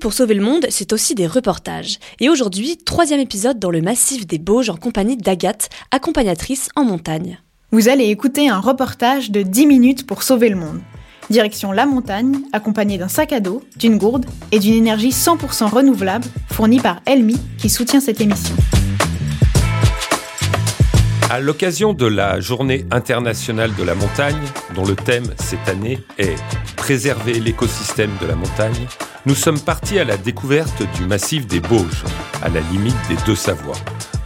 pour sauver le monde, c'est aussi des reportages. Et aujourd'hui, troisième épisode dans le massif des Bauges en compagnie d'Agathe, accompagnatrice en montagne. Vous allez écouter un reportage de 10 minutes pour sauver le monde. Direction la montagne, accompagné d'un sac à dos, d'une gourde et d'une énergie 100% renouvelable fournie par Elmi qui soutient cette émission. À l'occasion de la Journée internationale de la montagne, dont le thème cette année est Préserver l'écosystème de la montagne, nous sommes partis à la découverte du massif des Bauges, à la limite des deux Savoies.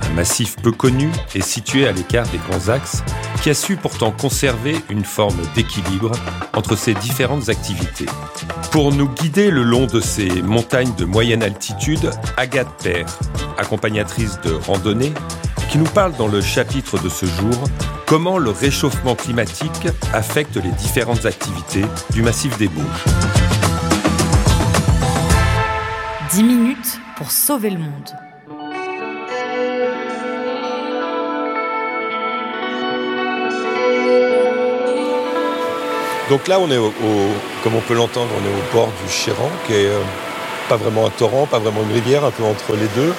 Un massif peu connu et situé à l'écart des grands axes, qui a su pourtant conserver une forme d'équilibre entre ses différentes activités. Pour nous guider le long de ces montagnes de moyenne altitude, Agathe Père, accompagnatrice de randonnée, qui nous parle dans le chapitre de ce jour comment le réchauffement climatique affecte les différentes activités du massif des Bauges. 10 minutes pour sauver le monde. Donc là, on est au, comme on peut l'entendre, on est au bord du Chéran, qui est euh, pas vraiment un torrent, pas vraiment une rivière, un peu entre les deux.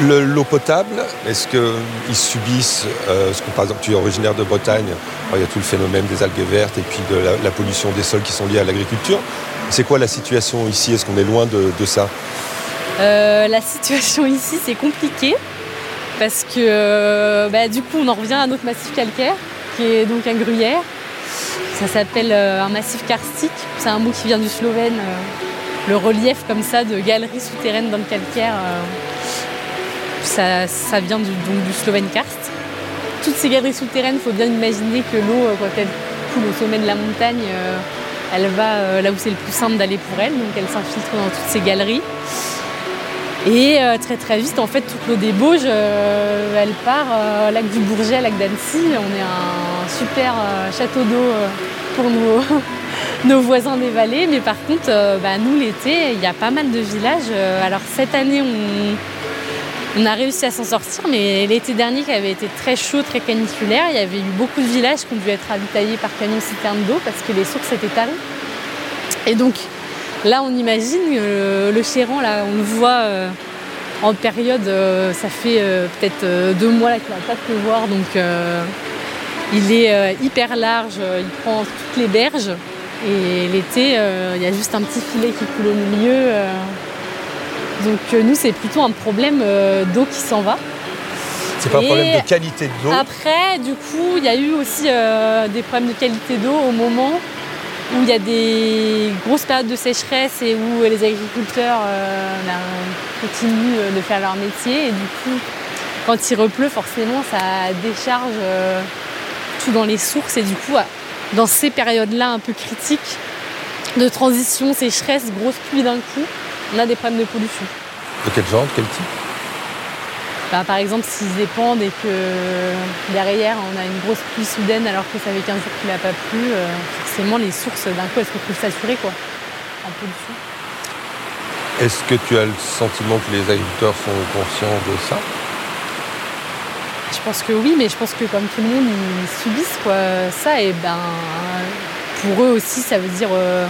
L'eau potable, est-ce qu'ils subissent, euh, ce que, par exemple tu es originaire de Bretagne, il y a tout le phénomène des algues vertes et puis de la, pollution des sols qui sont liés à l'agriculture. C'est quoi la situation ici? Est-ce qu'on est loin de, ça? Euh, La situation ici, c'est compliqué parce que bah, du coup, on en revient à notre massif calcaire qui est donc un gruyère. Ça s'appelle euh, un massif karstique. C'est un mot qui vient du slovène. le relief comme ça de galeries souterraines dans le calcaire ça, vient du, donc, du slovène karst. Toutes ces galeries souterraines, il faut bien imaginer que l'eau, euh, quand elle coule au sommet de la montagne, euh, elle va euh, là où c'est le plus simple d'aller pour elle, donc elle s'infiltre dans toutes ces galeries. Et très très vite, en fait, toute l'eau des Bauges, elle part lac du Bourget, lac d'Annecy. On est un super château d'eau pour nos, voisins des vallées. Mais par contre, bah, nous, l'été, il y a pas mal de villages. alors cette année, on, a réussi à s'en sortir, mais l'été dernier qui avait été très chaud, très caniculaire, il y avait eu beaucoup de villages qui ont dû être ravitaillés par camions citernes d'eau parce que les sources étaient taries. Et donc là, on imagine euh, le Chéran, là, on le voit euh, en période, euh, ça fait peut-être deux mois qu'il n'a pas de pleuvoir, donc il est hyper large, il prend toutes les berges. Et l'été, il y a juste un petit filet qui coule au milieu. Donc nous, c'est plutôt un problème d'eau qui s'en va. C'est pas un problème de qualité d'eau Après, du coup, il y a eu aussi des problèmes de qualité d'eau au moment où il y a des grosses périodes de sécheresse et où les agriculteurs ben, continuent de faire leur métier. Et du coup, quand il repleut, forcément, ça décharge tout dans les sources. Et du coup, dans ces périodes-là un peu critiques de transition, sécheresse, grosse pluie d'un coup, on a des problèmes de pollution. De quel genre, de quel type? Bah, Par exemple, s'ils dépendent et que derrière on a une grosse pluie soudaine alors que ça fait 15 jours qu'il n'a pas plu, euh, forcément les sources d'un coup elles se retrouvent saturées quoi, en pollution? Est-ce que tu as le sentiment que les agriculteurs sont conscients de ça? Je pense que oui, mais je pense que comme tout le monde, ils subissent quoi, ça et ben pour eux aussi ça veut dire euh,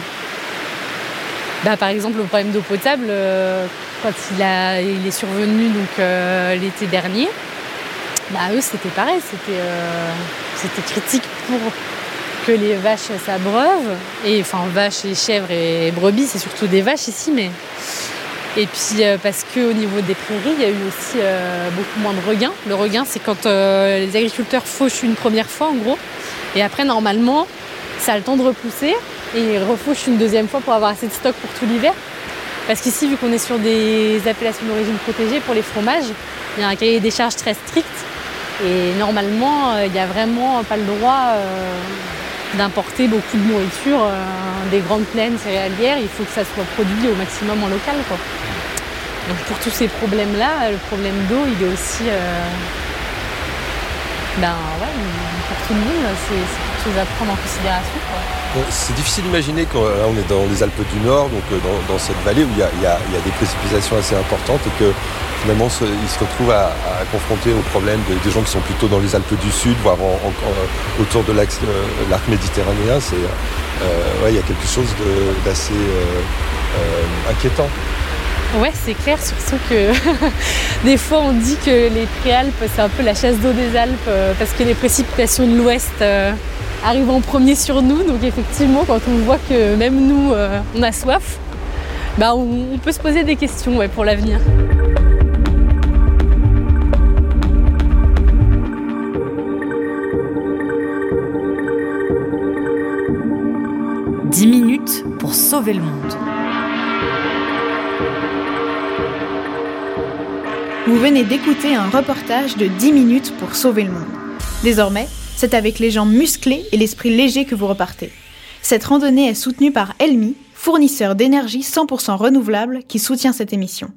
bah, par exemple, le problème d'eau potable, euh, quand il, a, il, est survenu donc euh, l'été dernier, bah, eux c'était pareil, c'était euh, critique pour que les vaches s'abreuvent, et enfin vaches et chèvres et brebis, c'est surtout des vaches ici, mais et puis parce qu'au niveau des prairies, il y a eu aussi beaucoup moins de regains. Le regain, c'est quand les agriculteurs fauchent une première fois en gros, et après normalement, ça a le temps de repousser et refouche une deuxième fois pour avoir assez de stock pour tout l'hiver. Parce qu'ici, vu qu'on est sur des appellations d'origine protégée pour les fromages, il y a un cahier des charges très strict. Et normalement, euh, il n'y a vraiment pas le droit euh, d'importer beaucoup de nourriture euh, des grandes plaines céréalières. Il faut que ça soit produit au maximum en local. Donc pour tous ces problèmes-là, le problème d'eau, il est aussi... ben ouais, pour tout le monde, c'est quelque chose à prendre en considération. C'est difficile d'imaginer qu'on est dans les Alpes du Nord, donc dans, cette vallée où il y, a, des précipitations assez importantes et que finalement ils se retrouvent à, confronter au problème des gens qui sont plutôt dans les Alpes du Sud, voire autour de l'arc méditerranéen. il y a quelque chose d'assez inquiétant. Ouais, c'est clair, surtout que des fois on dit que les Préalpes, c'est un peu la chasse d'eau des Alpes euh, parce que les précipitations de l'ouest arrivent en premier sur nous. Donc effectivement, quand on voit que même nous, euh, on a soif, bah, on, peut se poser des questions pour l'avenir. Dix minutes pour sauver le monde. Vous venez d'écouter un reportage de 10 minutes pour sauver le monde. Désormais, c'est avec les jambes musclées et l'esprit léger que vous repartez. Cette randonnée est soutenue par Elmi, fournisseur d'énergie 100% renouvelable qui soutient cette émission.